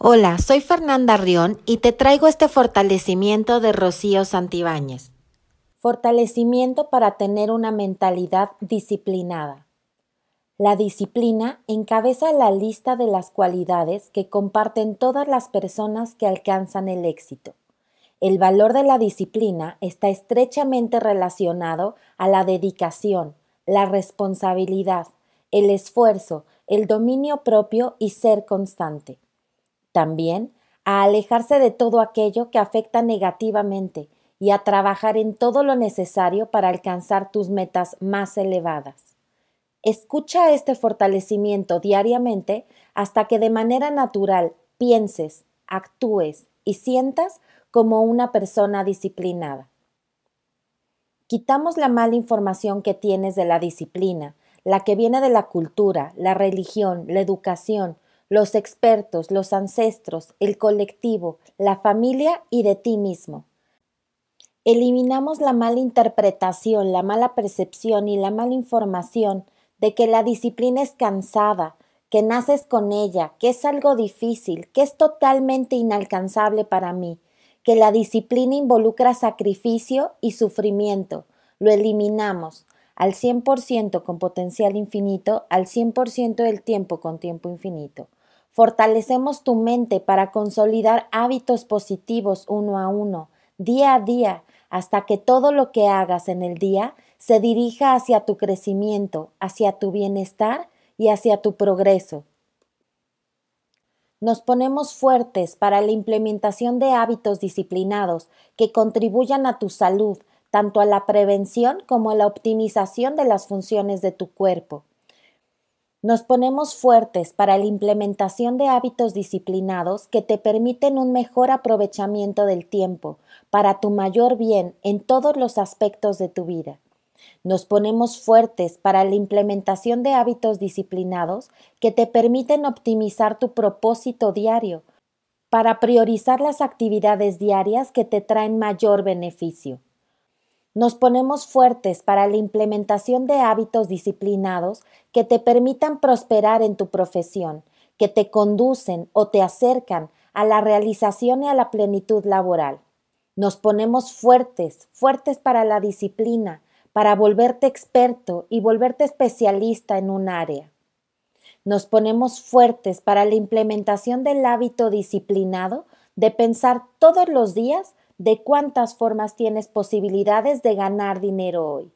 Hola, soy Fernanda Rión y te traigo este fortalecimiento de Rocío Santibáñez. Fortalecimiento para tener una mentalidad disciplinada. La disciplina encabeza la lista de las cualidades que comparten todas las personas que alcanzan el éxito. El valor de la disciplina está estrechamente relacionado a la dedicación, la responsabilidad, el esfuerzo, el dominio propio y ser constante. También a alejarse de todo aquello que afecta negativamente y a trabajar en todo lo necesario para alcanzar tus metas más elevadas. Escucha este fortalecimiento diariamente hasta que de manera natural pienses, actúes y sientas como una persona disciplinada. Quitamos la mala información que tienes de la disciplina, la que viene de la cultura, la religión, la educación, los expertos, los ancestros, el colectivo, la familia y de ti mismo. Eliminamos la mala interpretación, la mala percepción y la mala información de que la disciplina es cansada, que naces con ella, que es algo difícil, que es totalmente inalcanzable para mí, que la disciplina involucra sacrificio y sufrimiento. Lo eliminamos al 100% con potencial infinito, al 100% del tiempo con tiempo infinito. Fortalecemos tu mente para consolidar hábitos positivos uno a uno, día a día, hasta que todo lo que hagas en el día se dirija hacia tu crecimiento, hacia tu bienestar y hacia tu progreso. Nos ponemos fuertes para la implementación de hábitos disciplinados que contribuyan a tu salud, tanto a la prevención como a la optimización de las funciones de tu cuerpo. Nos ponemos fuertes para la implementación de hábitos disciplinados que te permiten un mejor aprovechamiento del tiempo para tu mayor bien en todos los aspectos de tu vida. Nos ponemos fuertes para la implementación de hábitos disciplinados que te permiten optimizar tu propósito diario, para priorizar las actividades diarias que te traen mayor beneficio. Nos ponemos fuertes para la implementación de hábitos disciplinados que te permitan prosperar en tu profesión, que te conducen o te acercan a la realización y a la plenitud laboral. Nos ponemos fuertes, fuertes para la disciplina, para volverte experto y volverte especialista en un área. Nos ponemos fuertes para la implementación del hábito disciplinado de pensar todos los días de cuántas formas tienes posibilidades de ganar dinero hoy,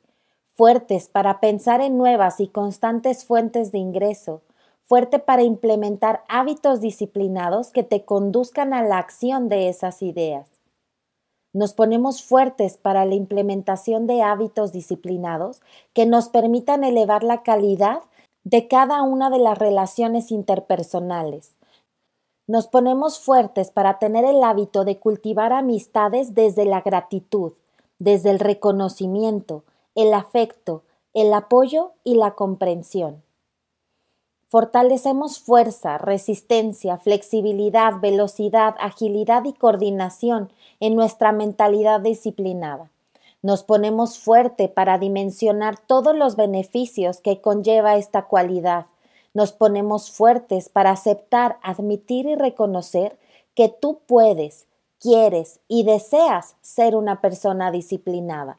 fuertes para pensar en nuevas y constantes fuentes de ingreso, fuerte para implementar hábitos disciplinados que te conduzcan a la acción de esas ideas. Nos ponemos fuertes para la implementación de hábitos disciplinados que nos permitan elevar la calidad de cada una de las relaciones interpersonales, nos ponemos fuertes para tener el hábito de cultivar amistades desde la gratitud, desde el reconocimiento, el afecto, el apoyo y la comprensión. Fortalecemos fuerza, resistencia, flexibilidad, velocidad, agilidad y coordinación en nuestra mentalidad disciplinada. Nos ponemos fuerte para dimensionar todos los beneficios que conlleva esta cualidad nos ponemos fuertes para aceptar, admitir y reconocer que tú puedes, quieres y deseas ser una persona disciplinada.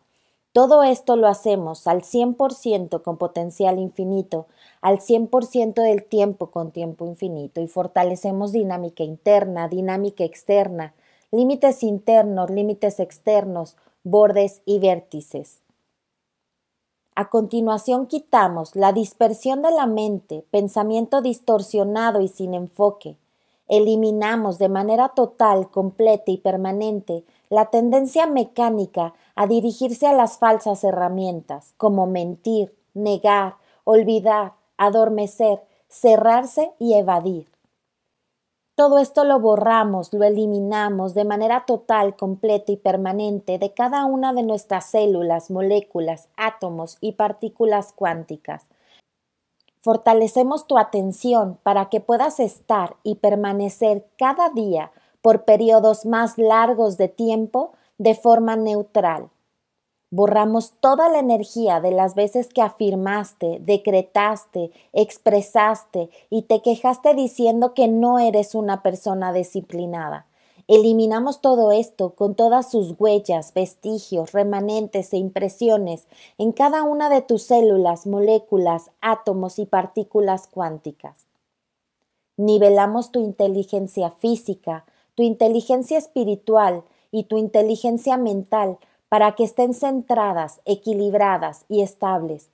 Todo esto lo hacemos al 100% con potencial infinito, al 100% del tiempo con tiempo infinito y fortalecemos dinámica interna, dinámica externa, límites internos, límites externos, bordes y vértices. A continuación quitamos la dispersión de la mente, pensamiento distorsionado y sin enfoque. Eliminamos de manera total, completa y permanente la tendencia mecánica a dirigirse a las falsas herramientas, como mentir, negar, olvidar, adormecer, cerrarse y evadir. Todo esto lo borramos, lo eliminamos de manera total, completa y permanente de cada una de nuestras células, moléculas, átomos y partículas cuánticas. Fortalecemos tu atención para que puedas estar y permanecer cada día por periodos más largos de tiempo de forma neutral. Borramos toda la energía de las veces que afirmaste, decretaste, expresaste y te quejaste diciendo que no eres una persona disciplinada. Eliminamos todo esto con todas sus huellas, vestigios, remanentes e impresiones en cada una de tus células, moléculas, átomos y partículas cuánticas. Nivelamos tu inteligencia física, tu inteligencia espiritual y tu inteligencia mental para que estén centradas, equilibradas y estables.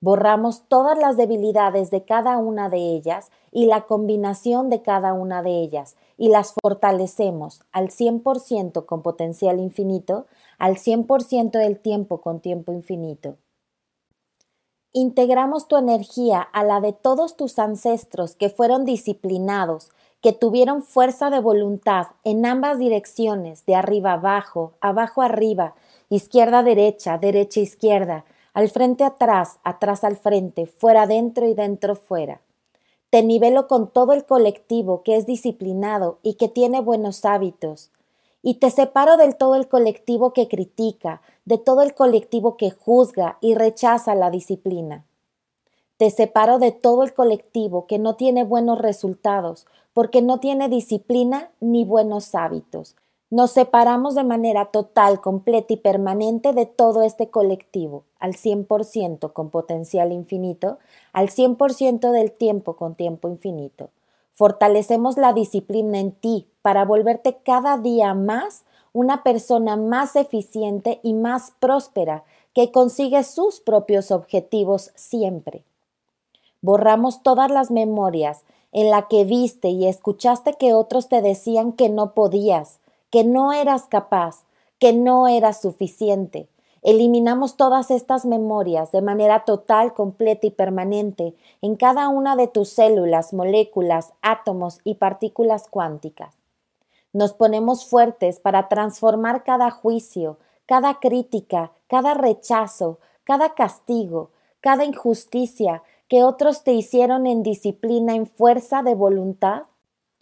Borramos todas las debilidades de cada una de ellas y la combinación de cada una de ellas y las fortalecemos al 100% con potencial infinito, al 100% del tiempo con tiempo infinito. Integramos tu energía a la de todos tus ancestros que fueron disciplinados, que tuvieron fuerza de voluntad en ambas direcciones, de arriba abajo, abajo arriba, izquierda derecha, derecha izquierda, al frente atrás, atrás al frente, fuera dentro y dentro fuera. Te nivelo con todo el colectivo que es disciplinado y que tiene buenos hábitos. Y te separo del todo el colectivo que critica, de todo el colectivo que juzga y rechaza la disciplina. Te separo de todo el colectivo que no tiene buenos resultados, porque no tiene disciplina ni buenos hábitos, nos separamos de manera total, completa y permanente de todo este colectivo, al 100% con potencial infinito, al 100% del tiempo con tiempo infinito. Fortalecemos la disciplina en ti para volverte cada día más una persona más eficiente y más próspera que consigue sus propios objetivos siempre. Borramos todas las memorias en la que viste y escuchaste que otros te decían que no podías, que no eras capaz, que no eras suficiente. Eliminamos todas estas memorias de manera total, completa y permanente en cada una de tus células, moléculas, átomos y partículas cuánticas. Nos ponemos fuertes para transformar cada juicio, cada crítica, cada rechazo, cada castigo, cada injusticia que otros te hicieron en disciplina, en fuerza de voluntad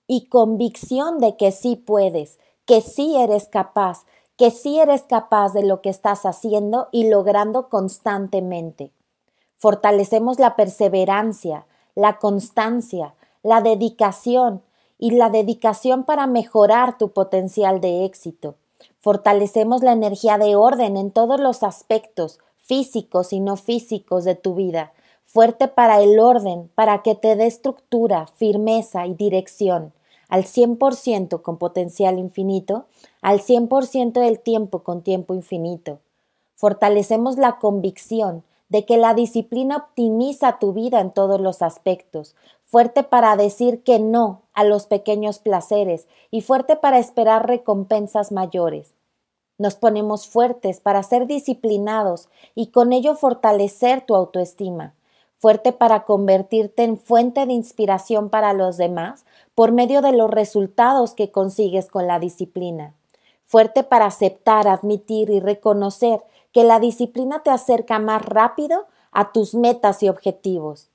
y convicción de que sí puedes, que sí eres capaz, que sí eres capaz de lo que estás haciendo y logrando constantemente. Fortalecemos la perseverancia, la constancia, la dedicación y la dedicación para mejorar tu potencial de éxito. Fortalecemos la energía de orden en todos los aspectos, físicos y no físicos de tu vida, fuerte para el orden, para que te dé estructura, firmeza y dirección al 100% con potencial infinito, al 100% del tiempo con tiempo infinito. Fortalecemos la convicción de que la disciplina optimiza tu vida en todos los aspectos, fuerte para decir que no a los pequeños placeres y fuerte para esperar recompensas mayores. Nos ponemos fuertes para ser disciplinados y con ello fortalecer tu autoestima fuerte para convertirte en fuente de inspiración para los demás por medio de los resultados que consigues con la disciplina, fuerte para aceptar, admitir y reconocer que la disciplina te acerca más rápido a tus metas y objetivos,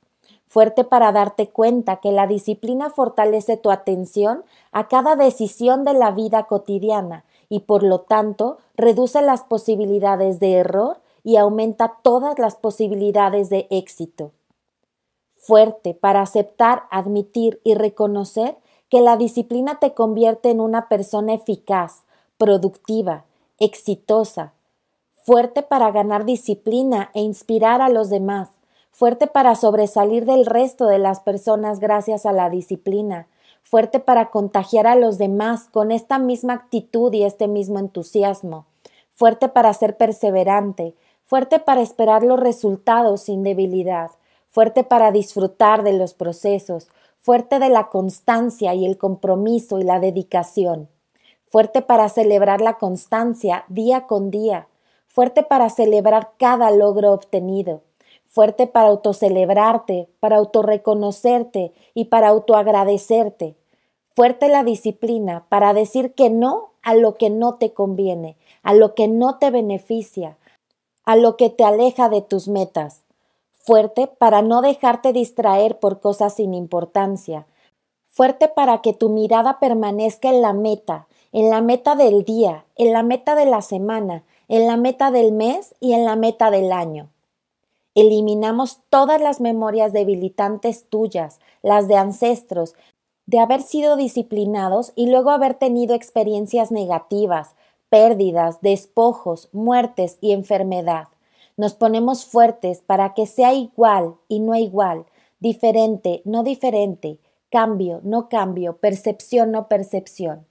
fuerte para darte cuenta que la disciplina fortalece tu atención a cada decisión de la vida cotidiana y por lo tanto reduce las posibilidades de error y aumenta todas las posibilidades de éxito. Fuerte para aceptar, admitir y reconocer que la disciplina te convierte en una persona eficaz, productiva, exitosa. Fuerte para ganar disciplina e inspirar a los demás. Fuerte para sobresalir del resto de las personas gracias a la disciplina. Fuerte para contagiar a los demás con esta misma actitud y este mismo entusiasmo. Fuerte para ser perseverante, fuerte para esperar los resultados sin debilidad, fuerte para disfrutar de los procesos, fuerte de la constancia y el compromiso y la dedicación, fuerte para celebrar la constancia día con día, fuerte para celebrar cada logro obtenido, fuerte para autocelebrarte, para autorreconocerte y para autoagradecerte, fuerte la disciplina para decir que no a lo que no te conviene, a lo que no te beneficia, a lo que te aleja de tus metas, fuerte para no dejarte distraer por cosas sin importancia, fuerte para que tu mirada permanezca en la meta, en la meta del día, en la meta de la semana, en la meta del mes y en la meta del año. Eliminamos todas las memorias debilitantes tuyas, las de ancestros, de haber sido disciplinados y luego haber tenido experiencias negativas, pérdidas, despojos, muertes y enfermedad. Nos ponemos fuertes para que sea igual y no igual, diferente, no diferente, cambio, no cambio, percepción, no percepción.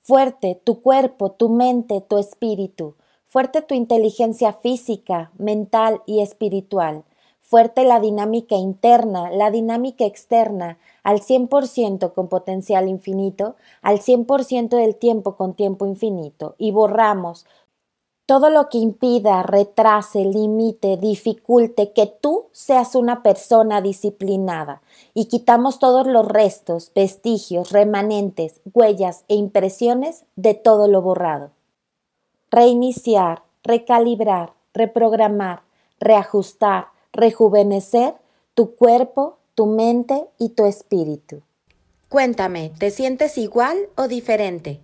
Fuerte tu cuerpo, tu mente, tu espíritu. Fuerte tu inteligencia física, mental y espiritual. Fuerte la dinámica interna, la dinámica externa, al 100% con potencial infinito, al 100% del tiempo con tiempo infinito. Y borramos todo lo que impida, retrase, limite, dificulte que tú seas una persona disciplinada y quitamos todos los restos, vestigios, remanentes, huellas e impresiones de todo lo borrado. Reiniciar, recalibrar, reprogramar, reajustar, rejuvenecer tu cuerpo, tu mente y tu espíritu. Cuéntame, ¿te sientes igual o diferente?